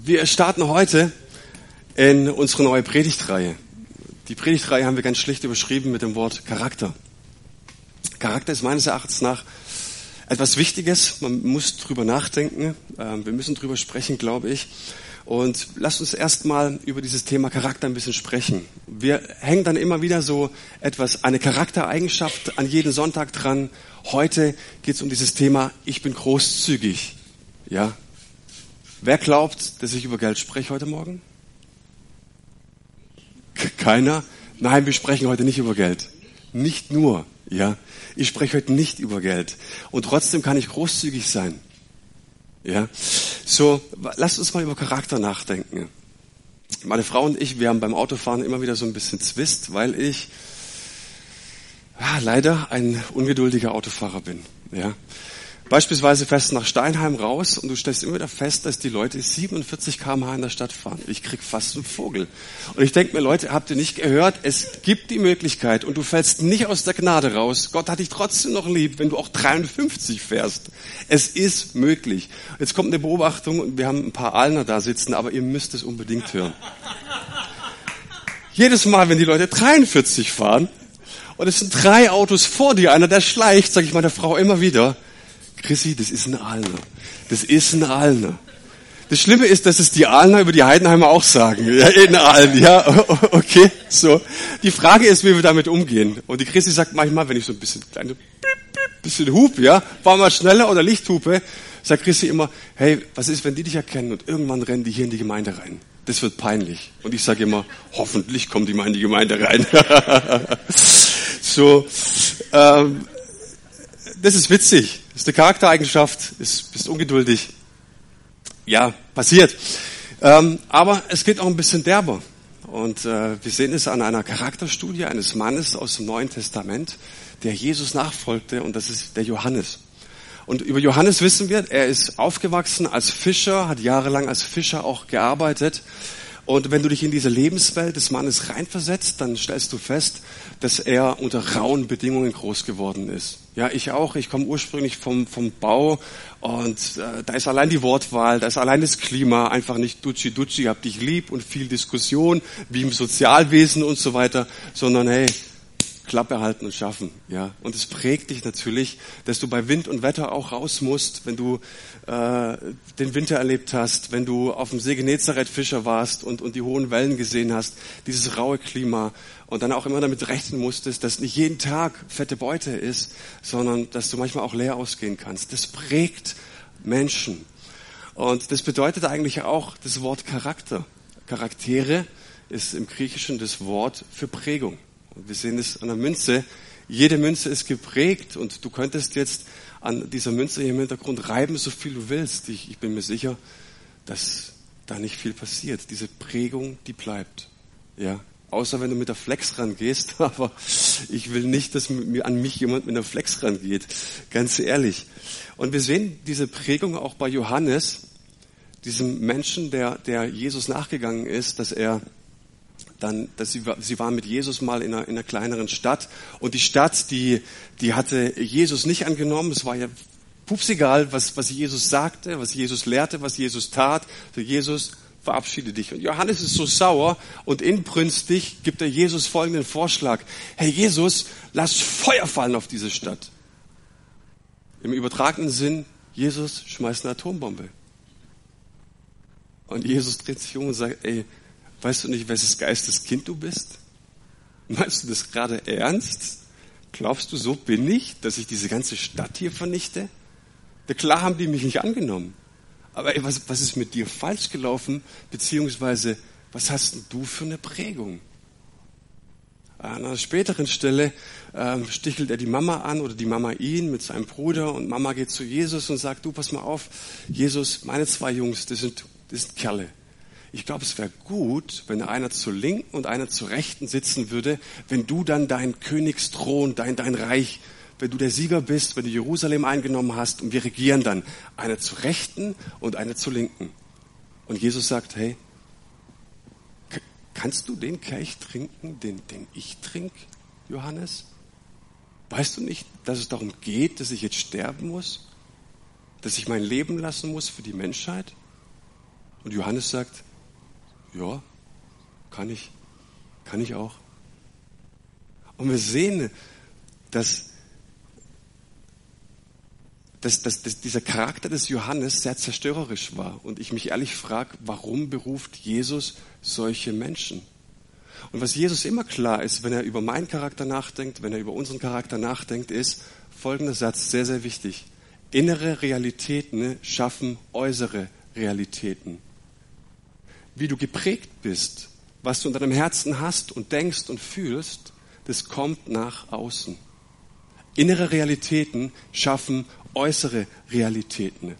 Wir starten heute in unsere neue Predigtreihe. Die Predigtreihe haben wir ganz schlicht überschrieben mit dem Wort Charakter. Charakter ist meines Erachtens nach etwas Wichtiges. Man muss drüber nachdenken. Ähm, wir müssen drüber sprechen, glaube ich. Und lasst uns erstmal über dieses Thema Charakter ein bisschen sprechen. Wir hängen dann immer wieder so etwas, eine Charaktereigenschaft an jeden Sonntag dran. Heute geht es um dieses Thema, ich bin großzügig. Ja, Wer glaubt, dass ich über Geld spreche heute Morgen? Keiner? Nein, wir sprechen heute nicht über Geld. Nicht nur, ja. Ich spreche heute nicht über Geld. Und trotzdem kann ich großzügig sein. Ja. So, lasst uns mal über Charakter nachdenken. Meine Frau und ich, wir haben beim Autofahren immer wieder so ein bisschen Zwist, weil ich ja, leider ein ungeduldiger Autofahrer bin. Ja. Beispielsweise fährst du nach Steinheim raus und du stellst immer wieder fest, dass die Leute 47 km/h in der Stadt fahren. Ich krieg fast einen Vogel. Und ich denke mir, Leute, habt ihr nicht gehört? Es gibt die Möglichkeit und du fällst nicht aus der Gnade raus. Gott hat dich trotzdem noch lieb, wenn du auch 53 fährst. Es ist möglich. Jetzt kommt eine Beobachtung und wir haben ein paar Alner da sitzen, aber ihr müsst es unbedingt hören. Jedes Mal, wenn die Leute 43 fahren und es sind drei Autos vor dir, einer der schleicht, sage ich meiner Frau immer wieder, Chrissy, das ist ein Alner. Das ist ein Alner. Das Schlimme ist, dass es die Alner über die Heidenheimer auch sagen. Ja, in Aalen, ja, okay, so. Die Frage ist, wie wir damit umgehen. Und die Chrissy sagt manchmal, wenn ich so ein bisschen kleine, bisschen Hub, ja, fahr mal schneller oder Lichthupe, sagt Chrissy immer, hey, was ist, wenn die dich erkennen und irgendwann rennen die hier in die Gemeinde rein? Das wird peinlich. Und ich sage immer, hoffentlich kommen die mal in die Gemeinde rein. so, ähm, das ist witzig. Ist eine Charaktereigenschaft. Ist, bist ungeduldig. Ja, passiert. Ähm, aber es geht auch ein bisschen derber. Und äh, wir sehen es an einer Charakterstudie eines Mannes aus dem Neuen Testament, der Jesus nachfolgte, und das ist der Johannes. Und über Johannes wissen wir, er ist aufgewachsen als Fischer, hat jahrelang als Fischer auch gearbeitet. Und wenn du dich in diese Lebenswelt des Mannes reinversetzt, dann stellst du fest, dass er unter rauen Bedingungen groß geworden ist. Ja, ich auch. Ich komme ursprünglich vom, vom Bau und äh, da ist allein die Wortwahl, da ist allein das Klima einfach nicht dutschi dutschi, hab dich lieb und viel Diskussion, wie im Sozialwesen und so weiter, sondern hey, Klappe halten und schaffen. Ja, und es prägt dich natürlich, dass du bei Wind und Wetter auch raus musst, wenn du äh, den Winter erlebt hast, wenn du auf dem See Genezareth Fischer warst und, und die hohen Wellen gesehen hast, dieses raue Klima und dann auch immer damit rechnen musstest, dass nicht jeden Tag fette Beute ist, sondern dass du manchmal auch leer ausgehen kannst. Das prägt Menschen. Und das bedeutet eigentlich auch das Wort Charakter. Charaktere ist im Griechischen das Wort für Prägung. Wir sehen es an der Münze. Jede Münze ist geprägt und du könntest jetzt an dieser Münze hier im Hintergrund reiben, so viel du willst. Ich, ich bin mir sicher, dass da nicht viel passiert. Diese Prägung, die bleibt. Ja. Außer wenn du mit der Flex rangehst, aber ich will nicht, dass an mich jemand mit einer Flex rangeht. Ganz ehrlich. Und wir sehen diese Prägung auch bei Johannes, diesem Menschen, der, der Jesus nachgegangen ist, dass er dann, dass sie, sie waren mit Jesus mal in einer, in einer kleineren Stadt und die Stadt, die, die hatte Jesus nicht angenommen. Es war ja pupsegal, was, was Jesus sagte, was Jesus lehrte, was Jesus tat. So Jesus, verabschiede dich. Und Johannes ist so sauer und inbrünstig gibt er Jesus folgenden Vorschlag. Hey Jesus, lass Feuer fallen auf diese Stadt. Im übertragenen Sinn, Jesus schmeißt eine Atombombe. Und Jesus dreht sich um und sagt, ey, Weißt du nicht, welches Geistes Kind du bist? Meinst du das gerade ernst? Glaubst du, so bin ich, dass ich diese ganze Stadt hier vernichte? Ja, klar haben die mich nicht angenommen. Aber ey, was, was ist mit dir falsch gelaufen? Beziehungsweise, was hast du für eine Prägung? An einer späteren Stelle ähm, stichelt er die Mama an oder die Mama ihn mit seinem Bruder und Mama geht zu Jesus und sagt, du pass mal auf, Jesus, meine zwei Jungs, das sind, das sind Kerle. Ich glaube, es wäre gut, wenn einer zur Linken und einer zur Rechten sitzen würde, wenn du dann dein Königsthron, dein, dein Reich, wenn du der Sieger bist, wenn du Jerusalem eingenommen hast und wir regieren dann. Einer zur Rechten und einer zur Linken. Und Jesus sagt, hey, kannst du den Kelch trinken, den, den ich trinke, Johannes? Weißt du nicht, dass es darum geht, dass ich jetzt sterben muss? Dass ich mein Leben lassen muss für die Menschheit? Und Johannes sagt, ja, kann ich, kann ich auch. Und wir sehen, dass, dass, dass, dass dieser Charakter des Johannes sehr zerstörerisch war. Und ich mich ehrlich frage, warum beruft Jesus solche Menschen? Und was Jesus immer klar ist, wenn er über meinen Charakter nachdenkt, wenn er über unseren Charakter nachdenkt, ist folgender Satz, sehr, sehr wichtig. Innere Realitäten schaffen äußere Realitäten. Wie du geprägt bist, was du in deinem Herzen hast und denkst und fühlst, das kommt nach außen. Innere Realitäten schaffen äußere Realitäten.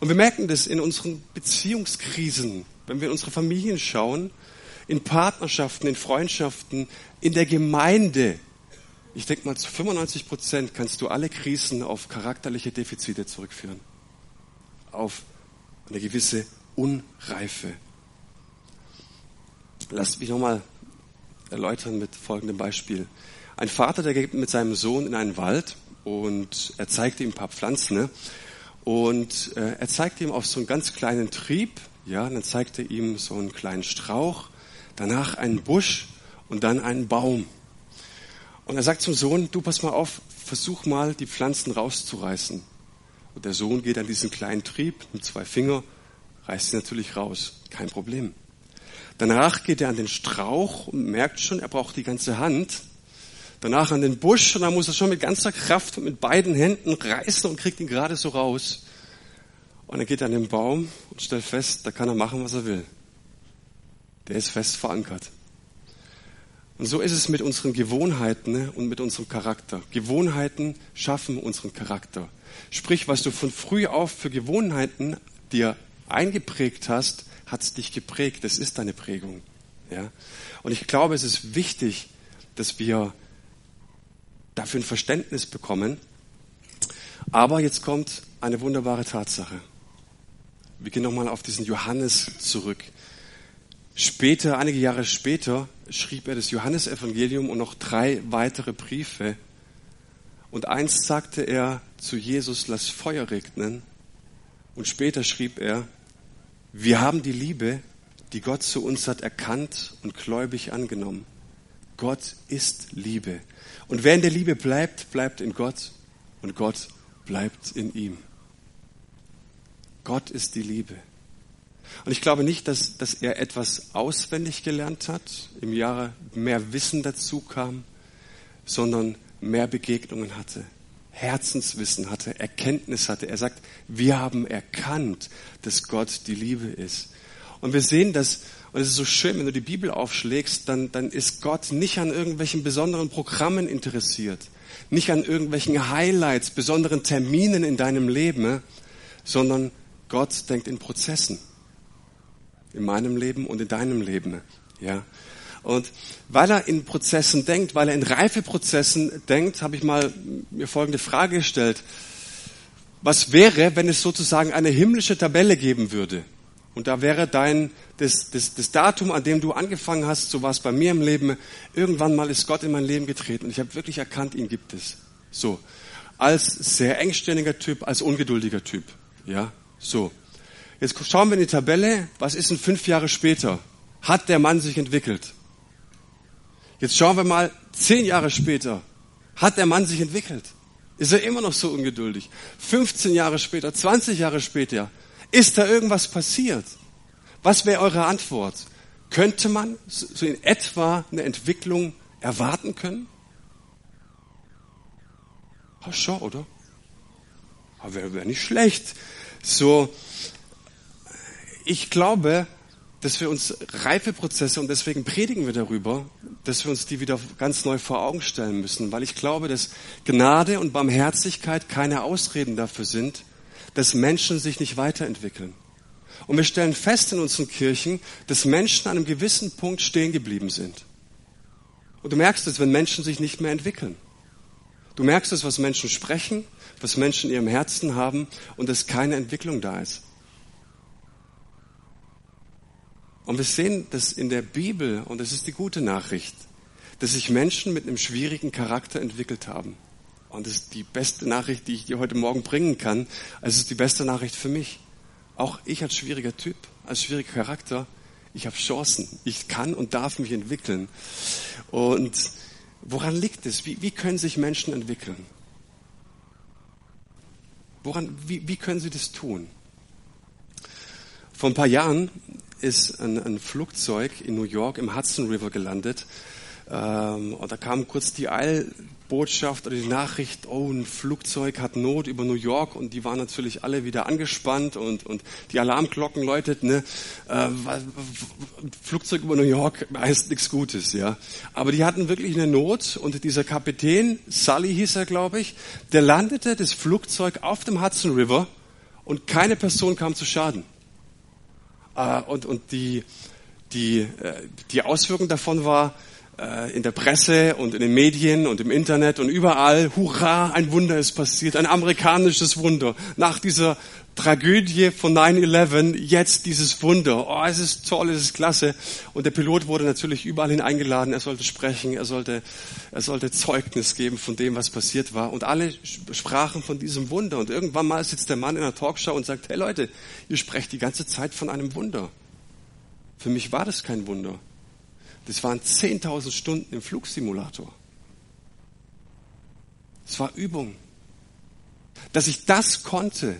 Und wir merken das in unseren Beziehungskrisen, wenn wir in unsere Familien schauen, in Partnerschaften, in Freundschaften, in der Gemeinde. Ich denke mal, zu 95 Prozent kannst du alle Krisen auf charakterliche Defizite zurückführen. Auf eine gewisse Unreife. Lasst mich nochmal erläutern mit folgendem Beispiel. Ein Vater, der geht mit seinem Sohn in einen Wald und er zeigt ihm ein paar Pflanzen. Ne? Und äh, er zeigt ihm auf so einen ganz kleinen Trieb, ja, dann zeigt er ihm so einen kleinen Strauch, danach einen Busch und dann einen Baum. Und er sagt zum Sohn, du pass mal auf, versuch mal die Pflanzen rauszureißen. Und der Sohn geht an diesen kleinen Trieb mit zwei Finger, reißt sie natürlich raus, kein Problem. Danach geht er an den Strauch und merkt schon, er braucht die ganze Hand. Danach an den Busch und dann muss er schon mit ganzer Kraft und mit beiden Händen reißen und kriegt ihn gerade so raus. Und dann geht er an den Baum und stellt fest, da kann er machen, was er will. Der ist fest verankert. Und so ist es mit unseren Gewohnheiten ne, und mit unserem Charakter. Gewohnheiten schaffen unseren Charakter. Sprich, was du von früh auf für Gewohnheiten dir eingeprägt hast, hat dich geprägt. Das ist deine Prägung. Ja? Und ich glaube, es ist wichtig, dass wir dafür ein Verständnis bekommen. Aber jetzt kommt eine wunderbare Tatsache. Wir gehen nochmal auf diesen Johannes zurück. Später, einige Jahre später, schrieb er das Johannesevangelium und noch drei weitere Briefe. Und einst sagte er zu Jesus, lass Feuer regnen. Und später schrieb er, wir haben die Liebe, die Gott zu uns hat, erkannt und gläubig angenommen. Gott ist Liebe. Und wer in der Liebe bleibt, bleibt in Gott und Gott bleibt in ihm. Gott ist die Liebe. Und ich glaube nicht, dass, dass er etwas auswendig gelernt hat, im Jahre mehr Wissen dazu kam, sondern mehr Begegnungen hatte. Herzenswissen hatte, Erkenntnis hatte. Er sagt, wir haben erkannt, dass Gott die Liebe ist. Und wir sehen das, und es ist so schön, wenn du die Bibel aufschlägst, dann, dann ist Gott nicht an irgendwelchen besonderen Programmen interessiert, nicht an irgendwelchen Highlights, besonderen Terminen in deinem Leben, sondern Gott denkt in Prozessen. In meinem Leben und in deinem Leben. Ja. Und weil er in Prozessen denkt, weil er in Reifeprozessen denkt, habe ich mal mir folgende Frage gestellt. Was wäre, wenn es sozusagen eine himmlische Tabelle geben würde? Und da wäre dein, das, das, das Datum, an dem du angefangen hast, so war es bei mir im Leben, irgendwann mal ist Gott in mein Leben getreten und ich habe wirklich erkannt, ihn gibt es. So. Als sehr engständiger Typ, als ungeduldiger Typ. Ja, so. Jetzt schauen wir in die Tabelle, was ist denn fünf Jahre später? Hat der Mann sich entwickelt? Jetzt schauen wir mal, zehn Jahre später, hat der Mann sich entwickelt? Ist er immer noch so ungeduldig? 15 Jahre später, 20 Jahre später, ist da irgendwas passiert? Was wäre eure Antwort? Könnte man so in etwa eine Entwicklung erwarten können? Ja, schon, oder? Aber wäre wär nicht schlecht. So, ich glaube, dass wir uns Reifeprozesse und deswegen predigen wir darüber, dass wir uns die wieder ganz neu vor Augen stellen müssen, weil ich glaube, dass Gnade und Barmherzigkeit keine Ausreden dafür sind, dass Menschen sich nicht weiterentwickeln. Und wir stellen fest in unseren Kirchen, dass Menschen an einem gewissen Punkt stehen geblieben sind. Und du merkst es, wenn Menschen sich nicht mehr entwickeln. Du merkst es, was Menschen sprechen, was Menschen in ihrem Herzen haben und dass keine Entwicklung da ist. Und wir sehen das in der Bibel, und das ist die gute Nachricht, dass sich Menschen mit einem schwierigen Charakter entwickelt haben. Und das ist die beste Nachricht, die ich dir heute Morgen bringen kann. Es ist die beste Nachricht für mich. auch ich als schwieriger Typ, als schwieriger Charakter, ich habe Chancen. Ich kann und darf mich entwickeln. Und woran liegt es? Wie, wie können sich Menschen entwickeln? Woran, wie, wie können sie das tun? Vor ein paar Jahren ist ein, ein Flugzeug in New York im Hudson River gelandet. Ähm, und da kam kurz die Eilbotschaft oder die Nachricht, oh, ein Flugzeug hat Not über New York und die waren natürlich alle wieder angespannt und, und die Alarmglocken läuteten. Ne? Äh, Flugzeug über New York heißt nichts Gutes, ja. Aber die hatten wirklich eine Not und dieser Kapitän, Sully hieß er, glaube ich, der landete das Flugzeug auf dem Hudson River und keine Person kam zu Schaden. Äh, und, und die, die, äh, die Auswirkung davon war, äh, in der Presse und in den Medien und im Internet und überall, hurra, ein Wunder ist passiert, ein amerikanisches Wunder. Nach dieser Tragödie von 9-11, jetzt dieses Wunder. Oh, es ist toll, es ist klasse. Und der Pilot wurde natürlich überall hin eingeladen. Er sollte sprechen, er sollte, er sollte Zeugnis geben von dem, was passiert war. Und alle sprachen von diesem Wunder. Und irgendwann mal sitzt der Mann in einer Talkshow und sagt, hey Leute, ihr sprecht die ganze Zeit von einem Wunder. Für mich war das kein Wunder. Das waren 10.000 Stunden im Flugsimulator. Es war Übung. Dass ich das konnte,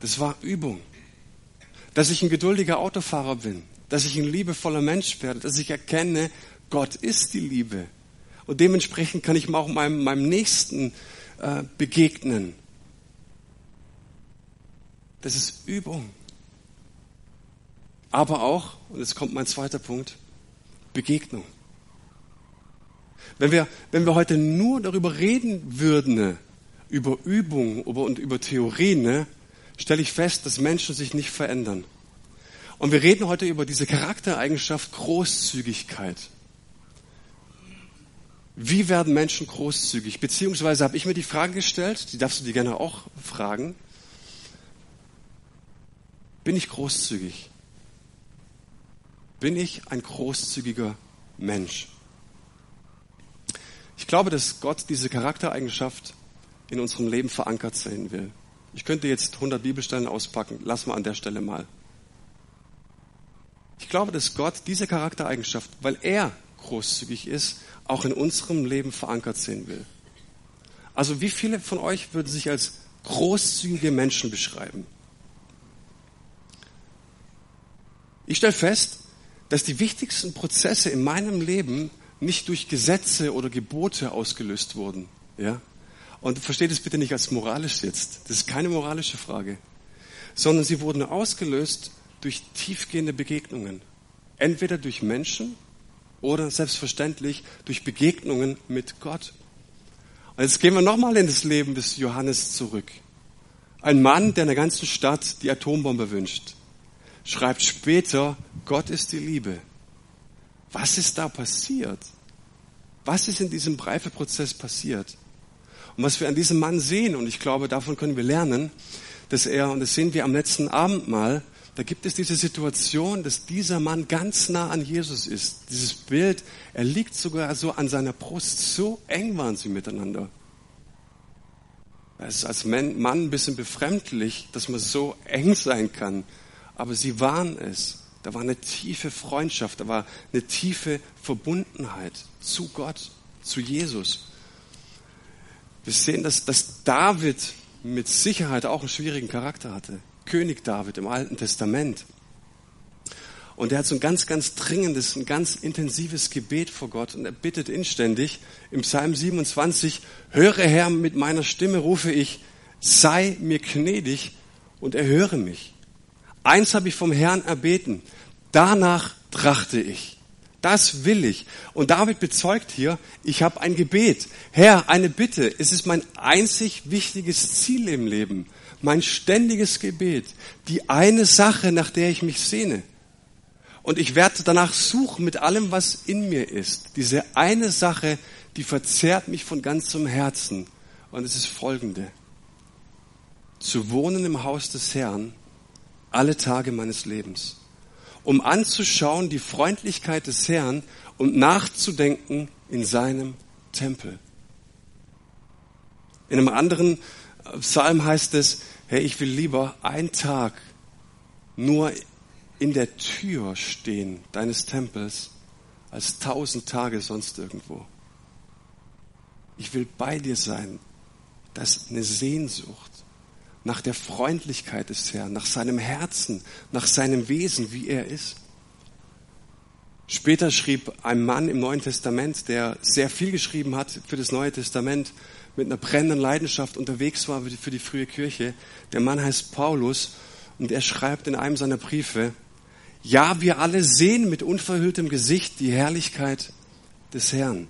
das war Übung. Dass ich ein geduldiger Autofahrer bin, dass ich ein liebevoller Mensch werde, dass ich erkenne, Gott ist die Liebe. Und dementsprechend kann ich auch meinem, meinem Nächsten äh, begegnen. Das ist Übung. Aber auch, und jetzt kommt mein zweiter Punkt, Begegnung. Wenn wir, wenn wir heute nur darüber reden würden, über Übung und über Theorien, ne, stelle ich fest, dass Menschen sich nicht verändern. Und wir reden heute über diese Charaktereigenschaft Großzügigkeit. Wie werden Menschen großzügig? Beziehungsweise habe ich mir die Frage gestellt, die darfst du dir gerne auch fragen. Bin ich großzügig? Bin ich ein großzügiger Mensch? Ich glaube, dass Gott diese Charaktereigenschaft in unserem Leben verankert sehen will. Ich könnte jetzt 100 Bibelstellen auspacken. Lass mal an der Stelle mal. Ich glaube, dass Gott diese Charaktereigenschaft, weil er großzügig ist, auch in unserem Leben verankert sehen will. Also wie viele von euch würden sich als großzügige Menschen beschreiben? Ich stelle fest, dass die wichtigsten Prozesse in meinem Leben nicht durch Gesetze oder Gebote ausgelöst wurden. Ja? Und versteht es bitte nicht als moralisch jetzt. Das ist keine moralische Frage. Sondern sie wurden ausgelöst durch tiefgehende Begegnungen. Entweder durch Menschen oder selbstverständlich durch Begegnungen mit Gott. Und jetzt gehen wir nochmal in das Leben des Johannes zurück. Ein Mann, der in der ganzen Stadt die Atombombe wünscht schreibt später, Gott ist die Liebe. Was ist da passiert? Was ist in diesem Reifeprozess passiert? Und was wir an diesem Mann sehen, und ich glaube, davon können wir lernen, dass er, und das sehen wir am letzten Abend mal, da gibt es diese Situation, dass dieser Mann ganz nah an Jesus ist. Dieses Bild, er liegt sogar so an seiner Brust. So eng waren sie miteinander. Es ist als Mann ein bisschen befremdlich, dass man so eng sein kann aber sie waren es. Da war eine tiefe Freundschaft, da war eine tiefe Verbundenheit zu Gott, zu Jesus. Wir sehen, dass, dass David mit Sicherheit auch einen schwierigen Charakter hatte. König David im Alten Testament. Und er hat so ein ganz, ganz dringendes, ein ganz intensives Gebet vor Gott und er bittet inständig im Psalm 27, höre Herr, mit meiner Stimme rufe ich, sei mir gnädig und erhöre mich. Eins habe ich vom Herrn erbeten. Danach trachte ich. Das will ich. Und David bezeugt hier, ich habe ein Gebet. Herr, eine Bitte. Es ist mein einzig wichtiges Ziel im Leben. Mein ständiges Gebet. Die eine Sache, nach der ich mich sehne. Und ich werde danach suchen mit allem, was in mir ist. Diese eine Sache, die verzehrt mich von ganzem Herzen. Und es ist folgende. Zu wohnen im Haus des Herrn alle Tage meines Lebens, um anzuschauen die Freundlichkeit des Herrn und nachzudenken in seinem Tempel. In einem anderen Psalm heißt es, Hey, ich will lieber einen Tag nur in der Tür stehen deines Tempels als tausend Tage sonst irgendwo. Ich will bei dir sein. Das ist eine Sehnsucht nach der Freundlichkeit des Herrn, nach seinem Herzen, nach seinem Wesen, wie er ist. Später schrieb ein Mann im Neuen Testament, der sehr viel geschrieben hat für das Neue Testament, mit einer brennenden Leidenschaft unterwegs war für die frühe Kirche. Der Mann heißt Paulus und er schreibt in einem seiner Briefe, ja, wir alle sehen mit unverhülltem Gesicht die Herrlichkeit des Herrn.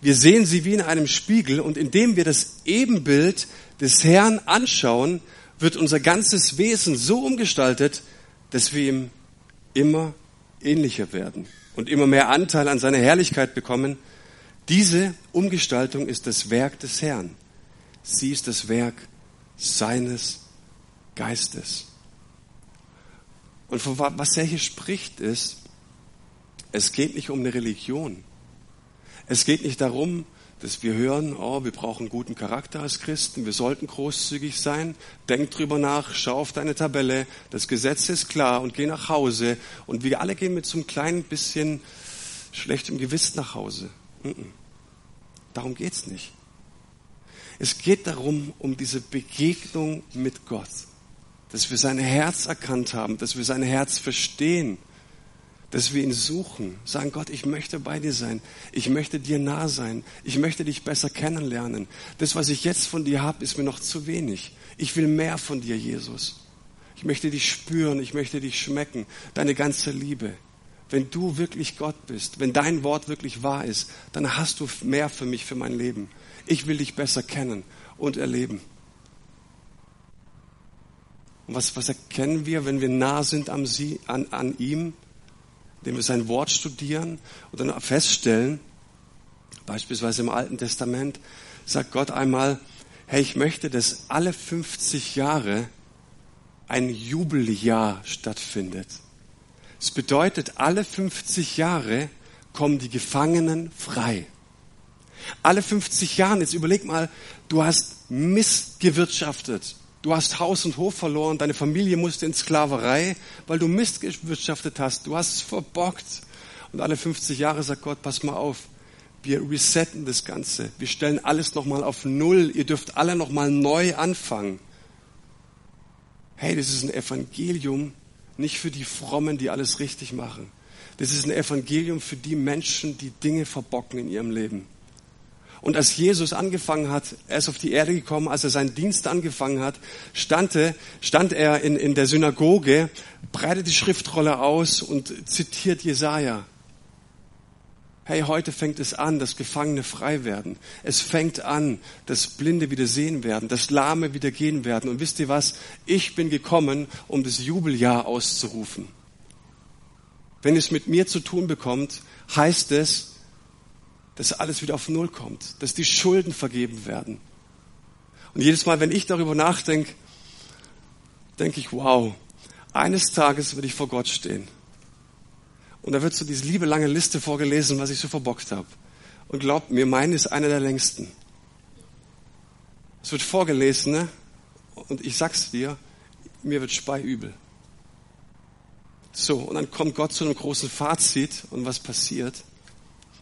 Wir sehen sie wie in einem Spiegel und indem wir das Ebenbild des Herrn anschauen, wird unser ganzes Wesen so umgestaltet, dass wir ihm immer ähnlicher werden und immer mehr Anteil an seiner Herrlichkeit bekommen. Diese Umgestaltung ist das Werk des Herrn. Sie ist das Werk seines Geistes. Und von was er hier spricht ist, es geht nicht um eine Religion. Es geht nicht darum, dass wir hören, oh, wir brauchen guten Charakter als Christen, wir sollten großzügig sein. Denk drüber nach, schau auf deine Tabelle, das Gesetz ist klar und geh nach Hause. Und wir alle gehen mit so einem kleinen bisschen schlechtem Gewissen nach Hause. Darum geht's nicht. Es geht darum, um diese Begegnung mit Gott, dass wir sein Herz erkannt haben, dass wir sein Herz verstehen dass wir ihn suchen, sagen, Gott, ich möchte bei dir sein, ich möchte dir nah sein, ich möchte dich besser kennenlernen. Das, was ich jetzt von dir habe, ist mir noch zu wenig. Ich will mehr von dir, Jesus. Ich möchte dich spüren, ich möchte dich schmecken, deine ganze Liebe. Wenn du wirklich Gott bist, wenn dein Wort wirklich wahr ist, dann hast du mehr für mich, für mein Leben. Ich will dich besser kennen und erleben. Und was, was erkennen wir, wenn wir nah sind an, sie, an, an ihm? Indem wir sein Wort studieren und dann feststellen, beispielsweise im Alten Testament, sagt Gott einmal, hey, ich möchte, dass alle 50 Jahre ein Jubeljahr stattfindet. Es bedeutet, alle 50 Jahre kommen die Gefangenen frei. Alle 50 Jahre, jetzt überleg mal, du hast missgewirtschaftet. Du hast Haus und Hof verloren, deine Familie musste in Sklaverei, weil du Mist gewirtschaftet hast. Du hast es verbockt. Und alle 50 Jahre sagt Gott, pass mal auf, wir resetten das Ganze. Wir stellen alles nochmal auf Null. Ihr dürft alle nochmal neu anfangen. Hey, das ist ein Evangelium nicht für die Frommen, die alles richtig machen. Das ist ein Evangelium für die Menschen, die Dinge verbocken in ihrem Leben. Und als Jesus angefangen hat, er ist auf die Erde gekommen, als er seinen Dienst angefangen hat, stand, stand er in, in der Synagoge, breitet die Schriftrolle aus und zitiert Jesaja. Hey, heute fängt es an, dass Gefangene frei werden. Es fängt an, dass Blinde wieder sehen werden, dass Lahme wieder gehen werden. Und wisst ihr was? Ich bin gekommen, um das Jubeljahr auszurufen. Wenn es mit mir zu tun bekommt, heißt es, dass alles wieder auf Null kommt, dass die Schulden vergeben werden. Und jedes Mal, wenn ich darüber nachdenke, denke ich, wow, eines Tages werde ich vor Gott stehen. Und da wird so diese liebe lange Liste vorgelesen, was ich so verbockt habe. Und glaubt mir, meine ist eine der längsten. Es wird vorgelesen, ne? Und ich sag's dir, mir wird speiübel. So, und dann kommt Gott zu einem großen Fazit und was passiert?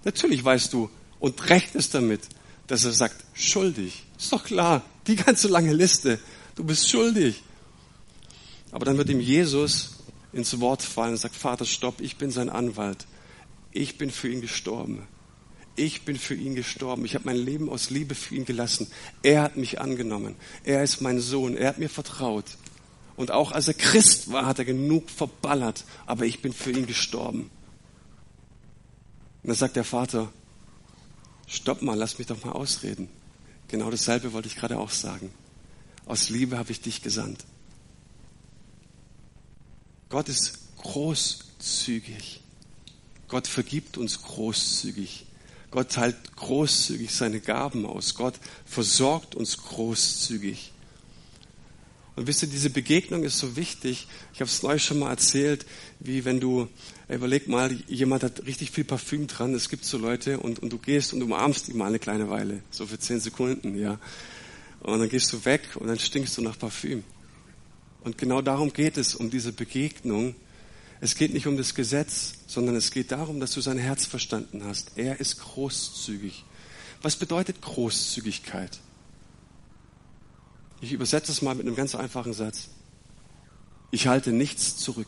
Natürlich weißt du und rechnest damit, dass er sagt, schuldig. Ist doch klar, die ganze lange Liste. Du bist schuldig. Aber dann wird ihm Jesus ins Wort fallen und sagt, Vater, stopp, ich bin sein Anwalt. Ich bin für ihn gestorben. Ich bin für ihn gestorben. Ich habe mein Leben aus Liebe für ihn gelassen. Er hat mich angenommen. Er ist mein Sohn. Er hat mir vertraut. Und auch als er Christ war, hat er genug verballert. Aber ich bin für ihn gestorben. Und dann sagt der Vater, stopp mal, lass mich doch mal ausreden. Genau dasselbe wollte ich gerade auch sagen. Aus Liebe habe ich dich gesandt. Gott ist großzügig. Gott vergibt uns großzügig. Gott teilt großzügig seine Gaben aus. Gott versorgt uns großzügig. Und wisst ihr, diese Begegnung ist so wichtig. Ich habe es euch schon mal erzählt, wie wenn du, überleg mal, jemand hat richtig viel Parfüm dran, es gibt so Leute und, und du gehst und umarmst ihn mal eine kleine Weile, so für zehn Sekunden, ja. Und dann gehst du weg und dann stinkst du nach Parfüm. Und genau darum geht es, um diese Begegnung. Es geht nicht um das Gesetz, sondern es geht darum, dass du sein Herz verstanden hast. Er ist großzügig. Was bedeutet Großzügigkeit? Ich übersetze es mal mit einem ganz einfachen Satz. Ich halte nichts zurück.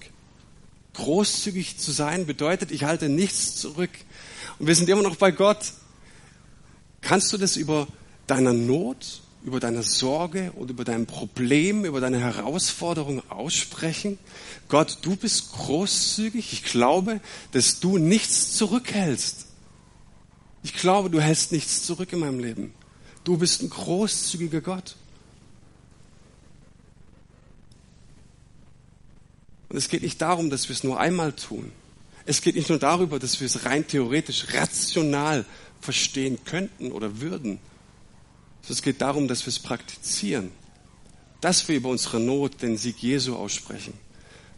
Großzügig zu sein bedeutet, ich halte nichts zurück. Und wir sind immer noch bei Gott. Kannst du das über deiner Not, über deine Sorge und über dein Problem, über deine Herausforderung aussprechen? Gott, du bist großzügig. Ich glaube, dass du nichts zurückhältst. Ich glaube, du hältst nichts zurück in meinem Leben. Du bist ein großzügiger Gott. Und es geht nicht darum, dass wir es nur einmal tun. Es geht nicht nur darüber, dass wir es rein theoretisch, rational verstehen könnten oder würden. Es geht darum, dass wir es praktizieren. Dass wir über unsere Not den Sieg Jesu aussprechen.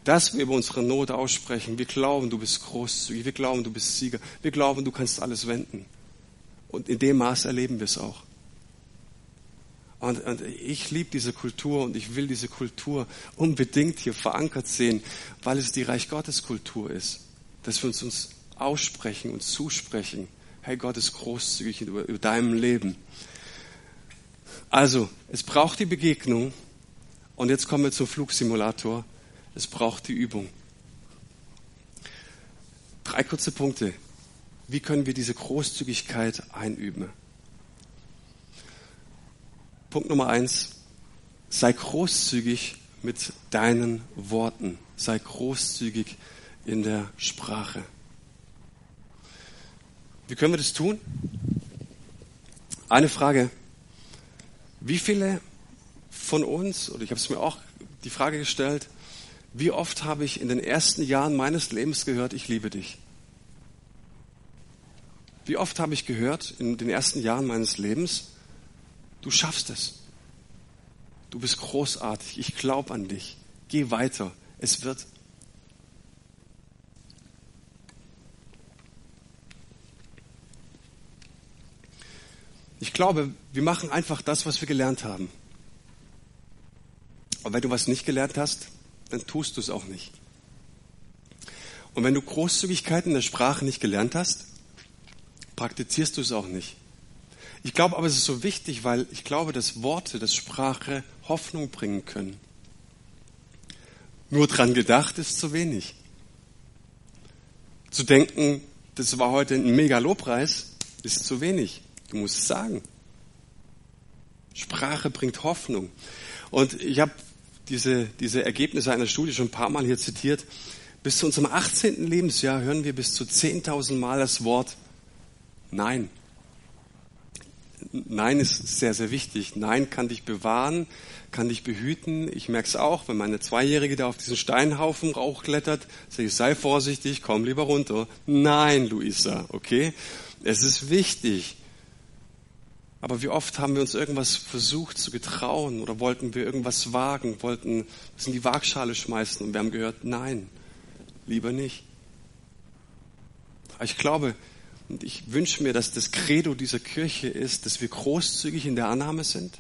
Dass wir über unsere Not aussprechen. Wir glauben, du bist großzügig. Wir glauben, du bist Sieger. Wir glauben, du kannst alles wenden. Und in dem Maß erleben wir es auch. Und, und ich liebe diese Kultur und ich will diese Kultur unbedingt hier verankert sehen, weil es die Reich Gottes Kultur ist. Dass wir uns, uns aussprechen und zusprechen. Hey, Gott ist großzügig über, über deinem Leben. Also, es braucht die Begegnung. Und jetzt kommen wir zum Flugsimulator. Es braucht die Übung. Drei kurze Punkte. Wie können wir diese Großzügigkeit einüben? Punkt Nummer eins. Sei großzügig mit deinen Worten. Sei großzügig in der Sprache. Wie können wir das tun? Eine Frage. Wie viele von uns, oder ich habe es mir auch die Frage gestellt, wie oft habe ich in den ersten Jahren meines Lebens gehört, ich liebe dich? Wie oft habe ich gehört in den ersten Jahren meines Lebens, du schaffst es. Du bist großartig. Ich glaube an dich. Geh weiter. Es wird. Ich glaube, wir machen einfach das, was wir gelernt haben. Und wenn du was nicht gelernt hast, dann tust du es auch nicht. Und wenn du Großzügigkeit in der Sprache nicht gelernt hast, praktizierst du es auch nicht. Ich glaube aber, es ist so wichtig, weil ich glaube, dass Worte, dass Sprache Hoffnung bringen können. Nur dran gedacht ist zu wenig. Zu denken, das war heute ein mega Lobpreis, ist zu wenig. Du musst es sagen. Sprache bringt Hoffnung. Und ich habe diese, diese Ergebnisse einer Studie schon ein paar Mal hier zitiert. Bis zu unserem 18. Lebensjahr hören wir bis zu 10.000 Mal das Wort Nein. Nein ist sehr, sehr wichtig. Nein kann dich bewahren, kann dich behüten. Ich merke es auch, wenn meine Zweijährige da auf diesen Steinhaufen Rauch klettert, sage ich, sei vorsichtig, komm lieber runter. Nein, Luisa, okay? Es ist wichtig. Aber wie oft haben wir uns irgendwas versucht zu getrauen oder wollten wir irgendwas wagen, wollten es in die Waagschale schmeißen und wir haben gehört, nein, lieber nicht. Aber ich glaube, und ich wünsche mir, dass das Credo dieser Kirche ist, dass wir großzügig in der Annahme sind,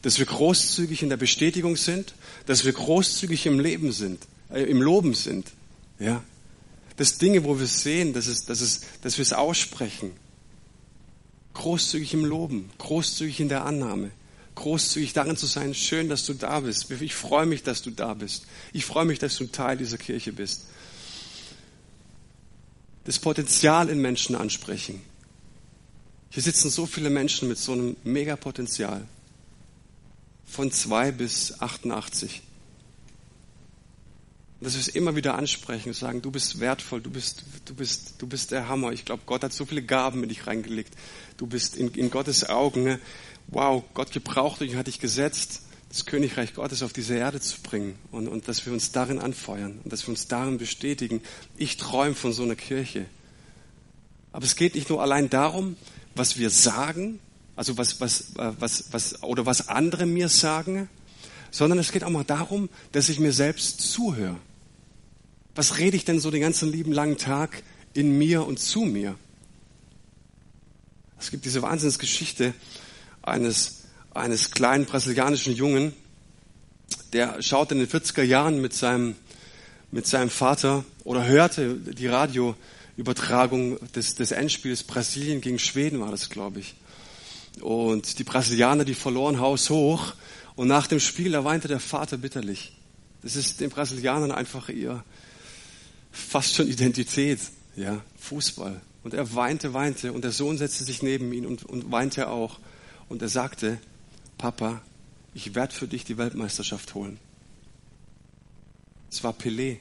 dass wir großzügig in der Bestätigung sind, dass wir großzügig im Leben sind, äh, im Loben sind. Ja, das Dinge, wo wir sehen, dass es, dass es, dass wir es aussprechen. Großzügig im Loben, großzügig in der Annahme, großzügig darin zu sein. Schön, dass du da bist. Ich freue mich, dass du da bist. Ich freue mich, dass du Teil dieser Kirche bist das Potenzial in Menschen ansprechen. Hier sitzen so viele Menschen mit so einem Megapotenzial. Von zwei bis 88. Und dass wir es immer wieder ansprechen und sagen, du bist wertvoll, du bist, du bist, du bist der Hammer. Ich glaube, Gott hat so viele Gaben in dich reingelegt. Du bist in, in Gottes Augen, ne? wow, Gott gebraucht dich und hat dich gesetzt das Königreich Gottes auf diese Erde zu bringen und, und dass wir uns darin anfeuern und dass wir uns darin bestätigen. Ich träume von so einer Kirche. Aber es geht nicht nur allein darum, was wir sagen, also was, was, was, was, oder was andere mir sagen, sondern es geht auch mal darum, dass ich mir selbst zuhöre. Was rede ich denn so den ganzen lieben langen Tag in mir und zu mir? Es gibt diese Wahnsinnsgeschichte eines eines kleinen brasilianischen Jungen, der schaute in den 40er Jahren mit seinem, mit seinem Vater oder hörte die Radioübertragung des, des Endspiels Brasilien gegen Schweden war das, glaube ich. Und die Brasilianer, die verloren Haus hoch. Und nach dem Spiel, da weinte der Vater bitterlich. Das ist den Brasilianern einfach ihr fast schon Identität, ja, Fußball. Und er weinte, weinte und der Sohn setzte sich neben ihn und, und weinte auch. Und er sagte, Papa, ich werde für dich die Weltmeisterschaft holen. Es war Pelé.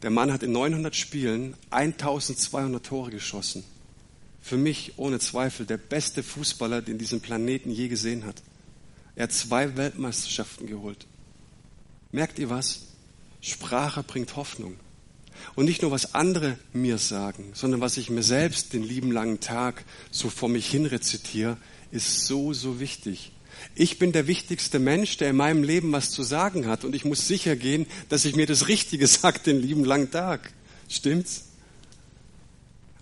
Der Mann hat in 900 Spielen 1200 Tore geschossen. Für mich ohne Zweifel der beste Fußballer, den diesen Planeten je gesehen hat. Er hat zwei Weltmeisterschaften geholt. Merkt ihr was? Sprache bringt Hoffnung. Und nicht nur, was andere mir sagen, sondern was ich mir selbst den lieben langen Tag so vor mich hin rezitiere, ist so, so wichtig. Ich bin der wichtigste Mensch, der in meinem Leben was zu sagen hat. Und ich muss sicher gehen, dass ich mir das Richtige sage den lieben langen Tag. Stimmt's?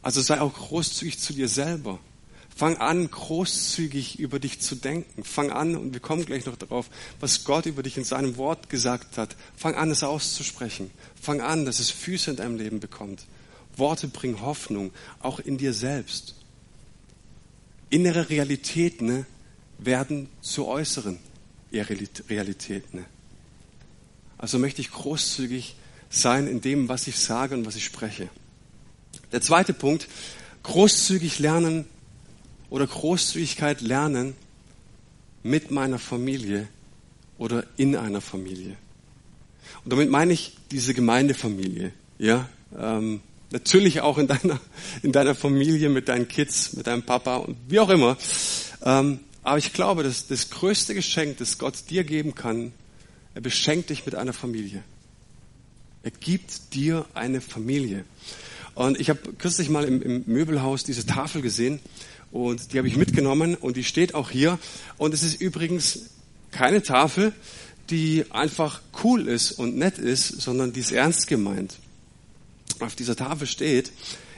Also sei auch großzügig zu dir selber. Fang an, großzügig über dich zu denken. Fang an, und wir kommen gleich noch darauf, was Gott über dich in seinem Wort gesagt hat. Fang an, es auszusprechen. Fang an, dass es Füße in deinem Leben bekommt. Worte bringen Hoffnung, auch in dir selbst. Innere Realitäten ne, werden zu äußeren Realitäten. Ne. Also möchte ich großzügig sein in dem, was ich sage und was ich spreche. Der zweite Punkt, großzügig lernen oder Großzügigkeit lernen mit meiner Familie oder in einer Familie. Und damit meine ich diese Gemeindefamilie. Ja, ähm, natürlich auch in deiner in deiner Familie mit deinen Kids, mit deinem Papa und wie auch immer. Ähm, aber ich glaube, dass das größte Geschenk, das Gott dir geben kann, er beschenkt dich mit einer Familie. Er gibt dir eine Familie. Und ich habe kürzlich mal im, im Möbelhaus diese Tafel gesehen und die habe ich mitgenommen und die steht auch hier. Und es ist übrigens keine Tafel, die einfach cool ist und nett ist, sondern die ist ernst gemeint. Auf dieser Tafel steht,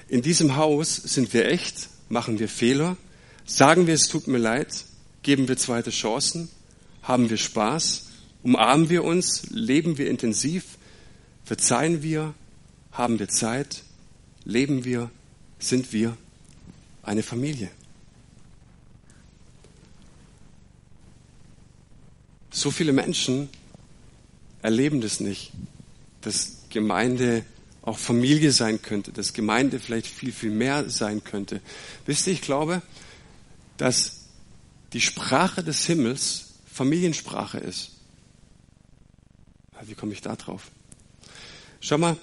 in diesem Haus sind wir echt, machen wir Fehler, sagen wir es tut mir leid, geben wir zweite Chancen, haben wir Spaß, umarmen wir uns, leben wir intensiv, verzeihen wir, haben wir Zeit, leben wir, sind wir eine Familie. So viele Menschen erleben das nicht, dass Gemeinde auch Familie sein könnte, dass Gemeinde vielleicht viel, viel mehr sein könnte. Wisst ihr, ich glaube, dass die Sprache des Himmels Familiensprache ist. Wie komme ich da drauf? Schau mal,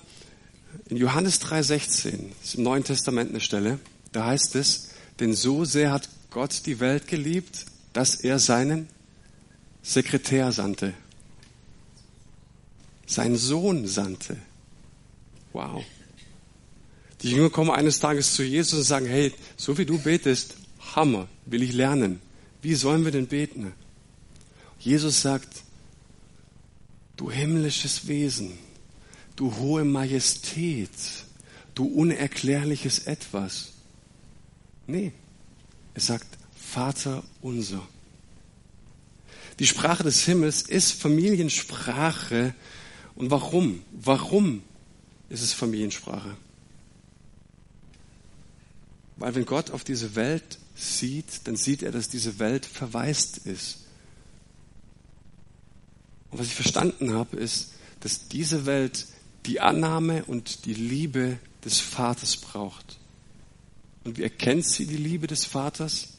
in Johannes 3,16, ist im Neuen Testament eine Stelle, da heißt es, denn so sehr hat Gott die Welt geliebt, dass er seinen Sekretär sandte, sein Sohn sandte. Wow. Die Jünger kommen eines Tages zu Jesus und sagen, hey, so wie du betest, Hammer, will ich lernen. Wie sollen wir denn beten? Jesus sagt, du himmlisches Wesen, du hohe Majestät, du unerklärliches Etwas. Nee, er sagt, Vater unser. Die Sprache des Himmels ist Familiensprache. Und warum? Warum ist es Familiensprache? Weil wenn Gott auf diese Welt sieht, dann sieht er, dass diese Welt verwaist ist. Und was ich verstanden habe, ist, dass diese Welt die Annahme und die Liebe des Vaters braucht. Und wie erkennt sie die Liebe des Vaters?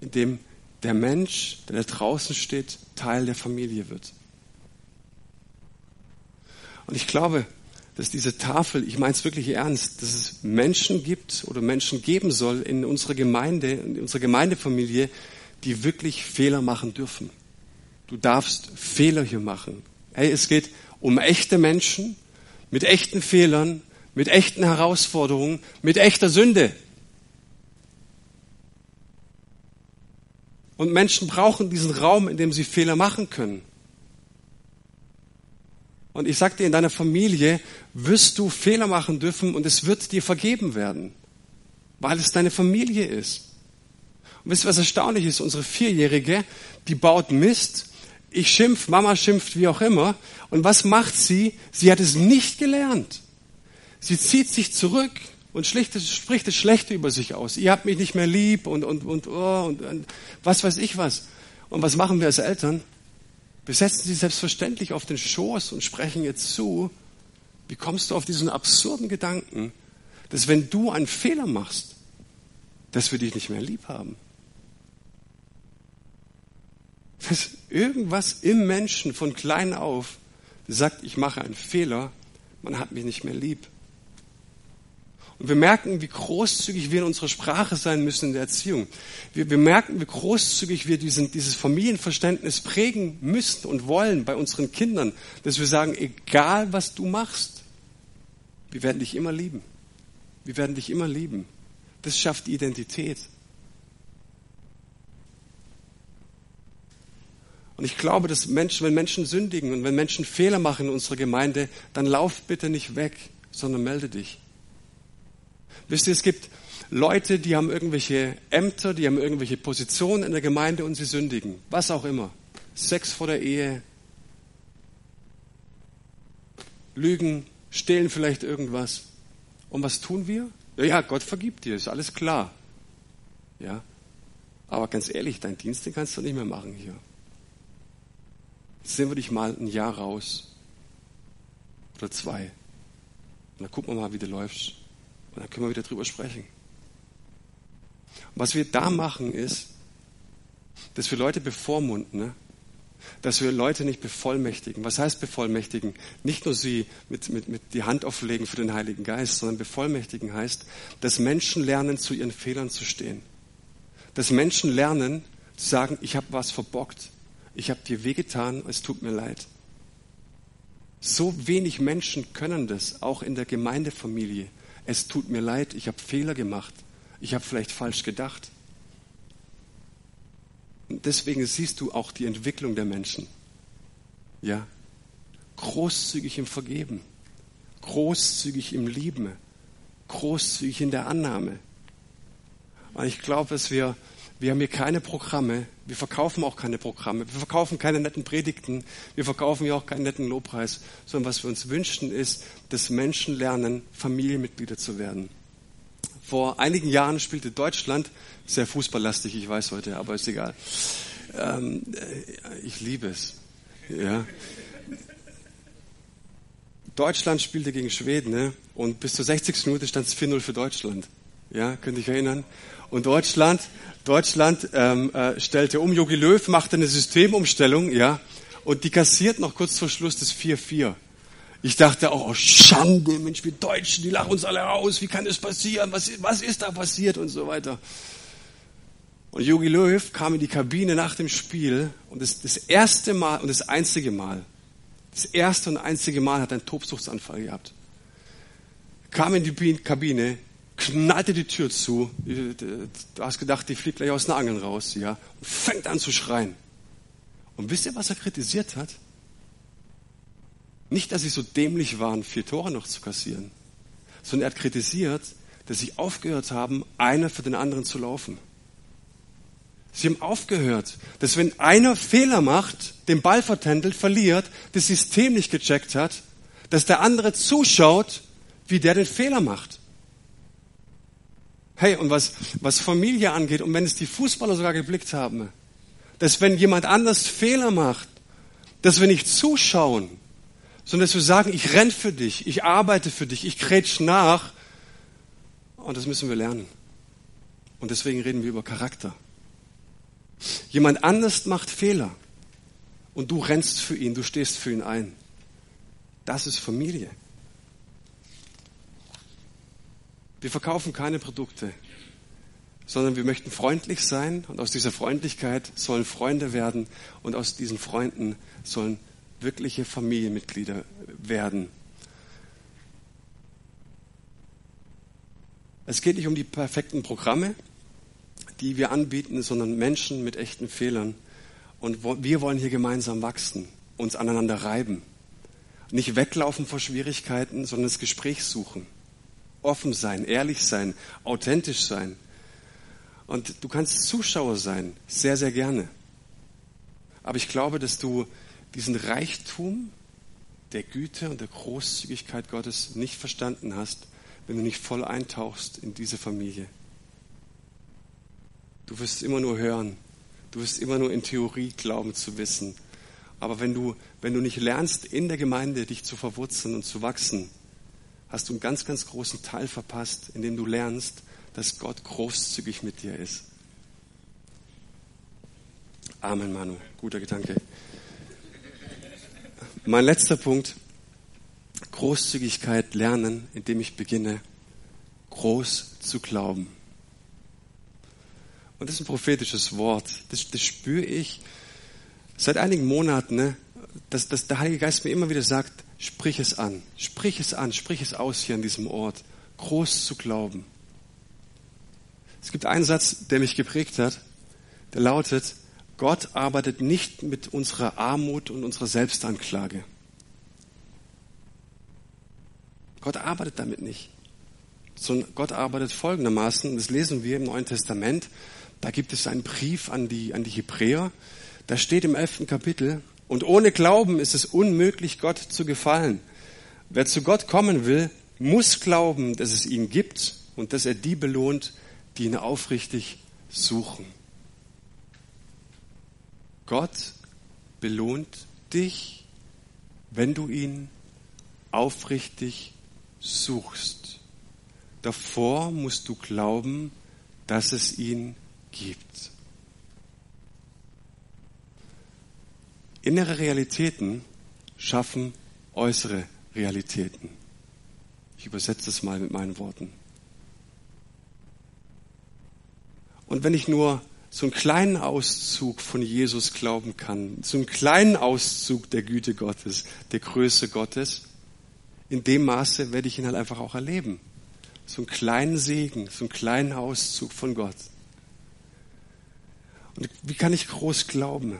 Indem der Mensch, der da draußen steht, Teil der Familie wird. Und ich glaube, dass diese Tafel, ich meine es wirklich ernst, dass es Menschen gibt oder Menschen geben soll in unserer Gemeinde, in unserer Gemeindefamilie, die wirklich Fehler machen dürfen. Du darfst Fehler hier machen. Hey, es geht um echte Menschen mit echten Fehlern, mit echten Herausforderungen, mit echter Sünde. Und Menschen brauchen diesen Raum, in dem sie Fehler machen können. Und ich sage dir, in deiner Familie wirst du Fehler machen dürfen und es wird dir vergeben werden, weil es deine Familie ist. Und wisst ihr, was erstaunlich ist? Unsere Vierjährige, die baut Mist ich schimpf, Mama schimpft, wie auch immer. Und was macht sie? Sie hat es nicht gelernt. Sie zieht sich zurück und spricht das Schlechte über sich aus. Ihr habt mich nicht mehr lieb und, und, und, oh, und, und was weiß ich was. Und was machen wir als Eltern? Wir setzen sie selbstverständlich auf den Schoß und sprechen ihr zu. Wie kommst du auf diesen absurden Gedanken, dass wenn du einen Fehler machst, dass wir dich nicht mehr lieb haben? Dass irgendwas im Menschen von klein auf sagt, ich mache einen Fehler, man hat mich nicht mehr lieb. Und wir merken, wie großzügig wir in unserer Sprache sein müssen in der Erziehung. Wir, wir merken, wie großzügig wir diesen, dieses Familienverständnis prägen müssen und wollen bei unseren Kindern, dass wir sagen, egal was du machst, wir werden dich immer lieben. Wir werden dich immer lieben. Das schafft Identität. Und ich glaube, dass Menschen, wenn Menschen sündigen und wenn Menschen Fehler machen in unserer Gemeinde, dann lauf bitte nicht weg, sondern melde dich. Wisst ihr, es gibt Leute, die haben irgendwelche Ämter, die haben irgendwelche Positionen in der Gemeinde und sie sündigen. Was auch immer. Sex vor der Ehe, Lügen, stehlen vielleicht irgendwas. Und was tun wir? Ja, Gott vergibt dir, ist alles klar. Ja. Aber ganz ehrlich, deinen Dienst, den kannst du nicht mehr machen hier. Sehen wir dich mal ein Jahr raus. Oder zwei. Und dann gucken wir mal, wie du läufst. Und dann können wir wieder drüber sprechen. Und was wir da machen ist, dass wir Leute bevormunden, ne? Dass wir Leute nicht bevollmächtigen. Was heißt bevollmächtigen? Nicht nur sie mit, mit, mit die Hand auflegen für den Heiligen Geist, sondern bevollmächtigen heißt, dass Menschen lernen, zu ihren Fehlern zu stehen. Dass Menschen lernen, zu sagen, ich habe was verbockt, ich habe dir wehgetan, es tut mir leid. So wenig Menschen können das, auch in der Gemeindefamilie es tut mir leid, ich habe Fehler gemacht, ich habe vielleicht falsch gedacht. Deswegen siehst du auch die Entwicklung der Menschen. Ja, großzügig im Vergeben, großzügig im Lieben, großzügig in der Annahme. Und ich glaube, dass wir wir haben hier keine Programme. Wir verkaufen auch keine Programme. Wir verkaufen keine netten Predigten. Wir verkaufen ja auch keinen netten Lobpreis. Sondern was wir uns wünschen, ist, dass Menschen lernen, Familienmitglieder zu werden. Vor einigen Jahren spielte Deutschland, sehr fußballlastig, ich weiß heute, aber ist egal. Ähm, äh, ich liebe es. Ja. Deutschland spielte gegen Schweden ne? und bis zur 60. Minute stand es 4-0 für Deutschland. Ja, könnt ihr euch erinnern? Und Deutschland, Deutschland ähm, äh, stellte um. Jogi Löw machte eine Systemumstellung, ja, und die kassiert noch kurz vor Schluss das 4-4. Ich dachte auch, oh Schande, Mensch, wir Deutschen, die lachen uns alle aus. Wie kann das passieren? Was, was ist da passiert und so weiter? Und Jogi Löw kam in die Kabine nach dem Spiel und das, das erste Mal und das einzige Mal, das erste und einzige Mal hat er einen Tobsuchtsanfall gehabt. Kam in die Kabine, knallte die Tür zu. Du hast gedacht, die fliegt gleich aus den Angeln raus, ja, und fängt an zu schreien. Und wisst ihr, was er kritisiert hat? Nicht, dass sie so dämlich waren, vier Tore noch zu kassieren, sondern er hat kritisiert, dass sie aufgehört haben, einer für den anderen zu laufen. Sie haben aufgehört, dass wenn einer Fehler macht, den Ball vertändelt, verliert, das System nicht gecheckt hat, dass der andere zuschaut, wie der den Fehler macht. Hey, und was, was Familie angeht, und wenn es die Fußballer sogar geblickt haben, dass wenn jemand anders Fehler macht, dass wir nicht zuschauen, sondern dass wir sagen, ich renn für dich, ich arbeite für dich, ich kretsch nach. Und das müssen wir lernen. Und deswegen reden wir über Charakter. Jemand anders macht Fehler und du rennst für ihn, du stehst für ihn ein. Das ist Familie. Wir verkaufen keine Produkte, sondern wir möchten freundlich sein und aus dieser Freundlichkeit sollen Freunde werden und aus diesen Freunden sollen wirkliche Familienmitglieder werden. Es geht nicht um die perfekten Programme, die wir anbieten, sondern Menschen mit echten Fehlern. Und wir wollen hier gemeinsam wachsen, uns aneinander reiben. Nicht weglaufen vor Schwierigkeiten, sondern das Gespräch suchen offen sein, ehrlich sein, authentisch sein. Und du kannst Zuschauer sein, sehr, sehr gerne. Aber ich glaube, dass du diesen Reichtum der Güte und der Großzügigkeit Gottes nicht verstanden hast, wenn du nicht voll eintauchst in diese Familie. Du wirst immer nur hören. Du wirst immer nur in Theorie glauben zu wissen. Aber wenn du, wenn du nicht lernst, in der Gemeinde dich zu verwurzeln und zu wachsen, hast du einen ganz, ganz großen Teil verpasst, indem du lernst, dass Gott großzügig mit dir ist. Amen, Manu. Guter Gedanke. Mein letzter Punkt. Großzügigkeit lernen, indem ich beginne, groß zu glauben. Und das ist ein prophetisches Wort. Das, das spüre ich seit einigen Monaten, ne, dass, dass der Heilige Geist mir immer wieder sagt, sprich es an, sprich es an, sprich es aus hier an diesem Ort, groß zu glauben. Es gibt einen Satz, der mich geprägt hat, der lautet, Gott arbeitet nicht mit unserer Armut und unserer Selbstanklage. Gott arbeitet damit nicht. Sondern Gott arbeitet folgendermaßen, das lesen wir im Neuen Testament, da gibt es einen Brief an die, an die Hebräer, da steht im elften Kapitel, und ohne Glauben ist es unmöglich, Gott zu gefallen. Wer zu Gott kommen will, muss glauben, dass es ihn gibt und dass er die belohnt, die ihn aufrichtig suchen. Gott belohnt dich, wenn du ihn aufrichtig suchst. Davor musst du glauben, dass es ihn gibt. Innere Realitäten schaffen äußere Realitäten. Ich übersetze es mal mit meinen Worten. Und wenn ich nur so einen kleinen Auszug von Jesus glauben kann, so einen kleinen Auszug der Güte Gottes, der Größe Gottes, in dem Maße werde ich ihn halt einfach auch erleben. So einen kleinen Segen, so einen kleinen Auszug von Gott. Und wie kann ich groß glauben?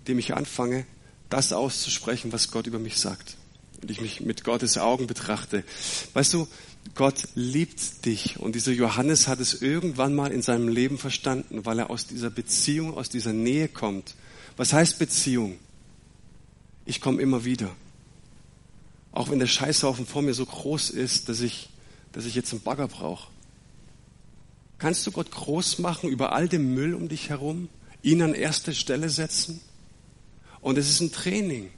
Indem ich anfange, das auszusprechen, was Gott über mich sagt. Und ich mich mit Gottes Augen betrachte. Weißt du, Gott liebt dich. Und dieser Johannes hat es irgendwann mal in seinem Leben verstanden, weil er aus dieser Beziehung, aus dieser Nähe kommt. Was heißt Beziehung? Ich komme immer wieder. Auch wenn der Scheißhaufen vor mir so groß ist, dass ich, dass ich jetzt einen Bagger brauche. Kannst du Gott groß machen über all dem Müll um dich herum? Ihn an erste Stelle setzen? Und es ist ein Training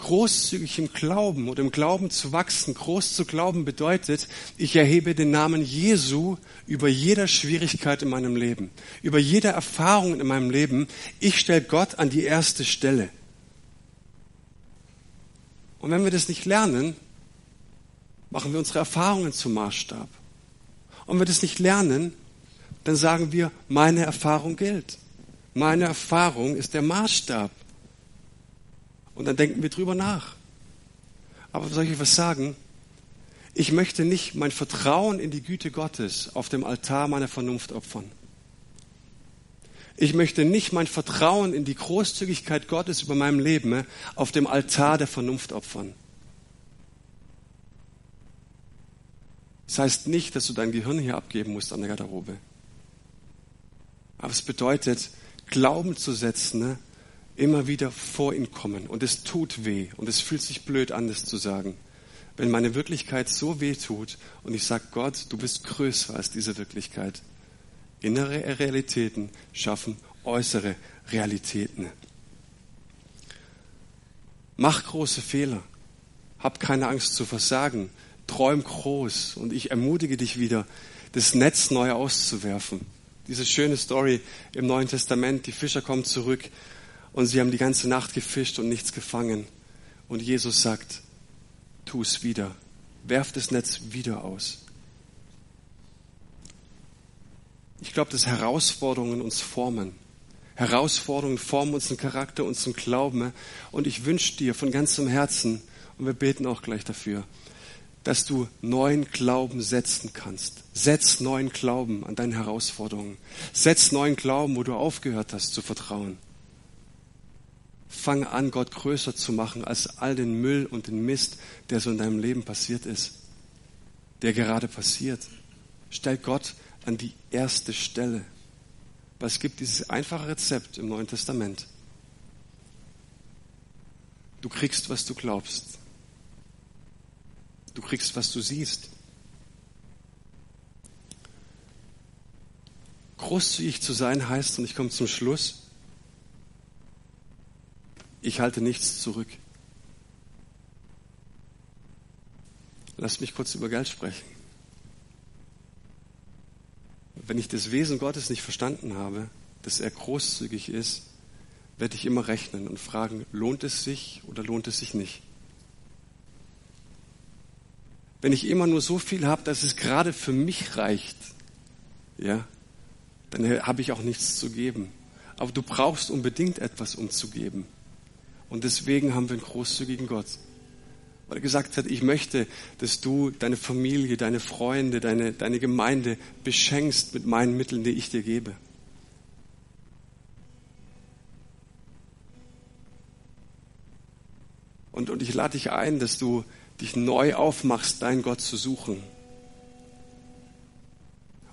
großzügig im Glauben oder im Glauben zu wachsen. Groß zu glauben bedeutet, ich erhebe den Namen Jesu über jeder Schwierigkeit in meinem Leben, über jede Erfahrung in meinem Leben. Ich stelle Gott an die erste Stelle. Und wenn wir das nicht lernen, machen wir unsere Erfahrungen zum Maßstab. Und wenn wir das nicht lernen, dann sagen wir, meine Erfahrung gilt. Meine Erfahrung ist der Maßstab. Und dann denken wir drüber nach. Aber soll ich was sagen? Ich möchte nicht mein Vertrauen in die Güte Gottes auf dem Altar meiner Vernunft opfern. Ich möchte nicht mein Vertrauen in die Großzügigkeit Gottes über meinem Leben äh, auf dem Altar der Vernunft opfern. Das heißt nicht, dass du dein Gehirn hier abgeben musst an der Garderobe. Aber es bedeutet, Glauben zu setzen ne, immer wieder vor ihn kommen. Und es tut weh und es fühlt sich blöd an, das zu sagen. Wenn meine Wirklichkeit so weh tut und ich sage, Gott, du bist größer als diese Wirklichkeit. Innere Realitäten schaffen äußere Realitäten. Mach große Fehler. Hab keine Angst zu versagen. Träum groß. Und ich ermutige dich wieder, das Netz neu auszuwerfen. Diese schöne Story im Neuen Testament. Die Fischer kommen zurück und sie haben die ganze Nacht gefischt und nichts gefangen. Und Jesus sagt, tu es wieder. Werf das Netz wieder aus. Ich glaube, dass Herausforderungen uns formen. Herausforderungen formen unseren Charakter, unseren Glauben. Und ich wünsche dir von ganzem Herzen, und wir beten auch gleich dafür, dass du neuen Glauben setzen kannst. Setz neuen Glauben an deine Herausforderungen. Setz neuen Glauben, wo du aufgehört hast zu vertrauen. Fang an, Gott größer zu machen als all den Müll und den Mist, der so in deinem Leben passiert ist, der gerade passiert. Stell Gott an die erste Stelle. Weil es gibt dieses einfache Rezept im Neuen Testament. Du kriegst, was du glaubst. Du kriegst, was du siehst. Großzügig zu sein heißt, und ich komme zum Schluss, ich halte nichts zurück. Lass mich kurz über Geld sprechen. Wenn ich das Wesen Gottes nicht verstanden habe, dass er großzügig ist, werde ich immer rechnen und fragen, lohnt es sich oder lohnt es sich nicht? Wenn ich immer nur so viel habe, dass es gerade für mich reicht, ja, dann habe ich auch nichts zu geben. Aber du brauchst unbedingt etwas, um zu geben. Und deswegen haben wir einen großzügigen Gott. Weil er gesagt hat, ich möchte, dass du deine Familie, deine Freunde, deine, deine Gemeinde beschenkst mit meinen Mitteln, die ich dir gebe. Und, und ich lade dich ein, dass du dich neu aufmachst, deinen Gott zu suchen.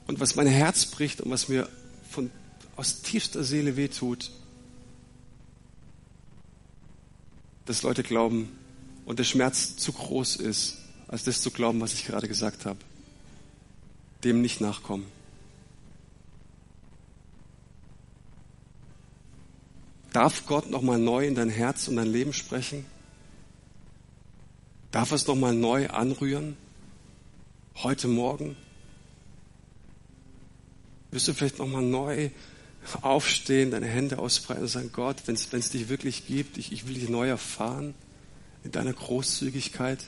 Und was mein Herz bricht und was mir von, aus tiefster Seele wehtut, dass Leute glauben und der Schmerz zu groß ist, als das zu glauben, was ich gerade gesagt habe. Dem nicht nachkommen. Darf Gott nochmal neu in dein Herz und dein Leben sprechen? Darf es nochmal neu anrühren? Heute Morgen? Wirst du vielleicht nochmal neu aufstehen, deine Hände ausbreiten und sagen, Gott, wenn es dich wirklich gibt, ich, ich will dich neu erfahren in deiner Großzügigkeit.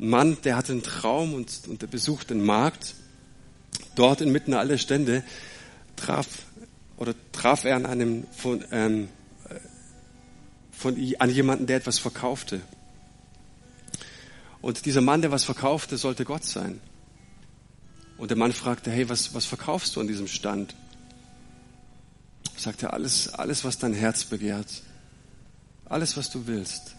Ein Mann, der hatte einen Traum und, und der besucht den Markt. Dort inmitten aller Stände traf oder traf er an einem von, ähm, von an jemanden, der etwas verkaufte. Und dieser Mann, der was verkaufte, sollte Gott sein. Und der Mann fragte, hey, was, was verkaufst du an diesem Stand? Sagte alles, alles, was dein Herz begehrt. Alles, was du willst.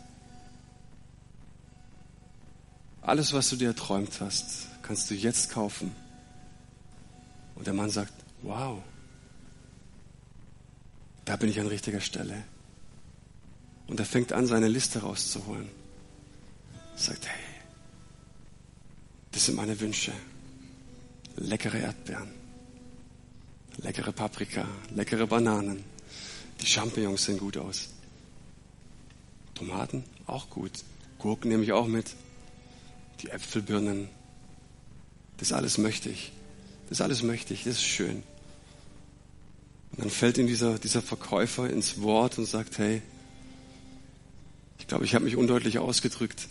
Alles, was du dir erträumt hast, kannst du jetzt kaufen. Und der Mann sagt, wow, da bin ich an richtiger Stelle. Und er fängt an, seine Liste rauszuholen. Sagt, hey, das sind meine Wünsche. Leckere Erdbeeren, leckere Paprika, leckere Bananen. Die Champignons sehen gut aus. Tomaten auch gut. Gurken nehme ich auch mit. Die Äpfelbirnen. Das alles möchte ich. Das alles möchte ich. Das ist schön. Und dann fällt ihm dieser, dieser Verkäufer ins Wort und sagt, hey, ich glaube, ich habe mich undeutlich ausgedrückt.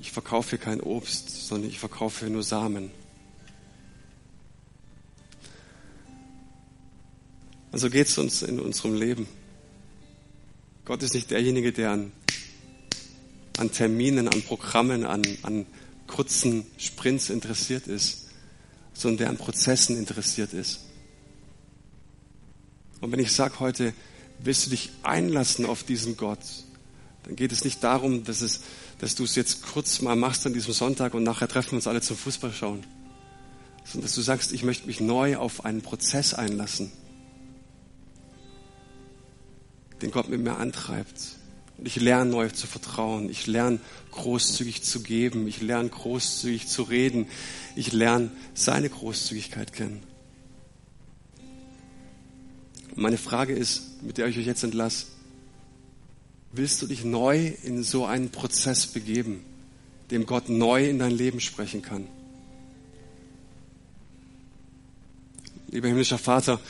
Ich verkaufe hier kein Obst, sondern ich verkaufe hier nur Samen. Also geht es uns in unserem Leben. Gott ist nicht derjenige, der an, an Terminen, an Programmen, an, an kurzen Sprints interessiert ist, sondern der an Prozessen interessiert ist. Und wenn ich sage heute, willst du dich einlassen auf diesen Gott, dann geht es nicht darum, dass, es, dass du es jetzt kurz mal machst an diesem Sonntag und nachher treffen wir uns alle zum Fußball schauen, sondern dass du sagst, ich möchte mich neu auf einen Prozess einlassen, den Gott mit mir antreibt. Und ich lerne neu zu vertrauen. Ich lerne großzügig zu geben. Ich lerne großzügig zu reden. Ich lerne seine Großzügigkeit kennen. Meine Frage ist, mit der ich euch jetzt entlasse, willst du dich neu in so einen Prozess begeben, dem Gott neu in dein Leben sprechen kann? Lieber himmlischer Vater,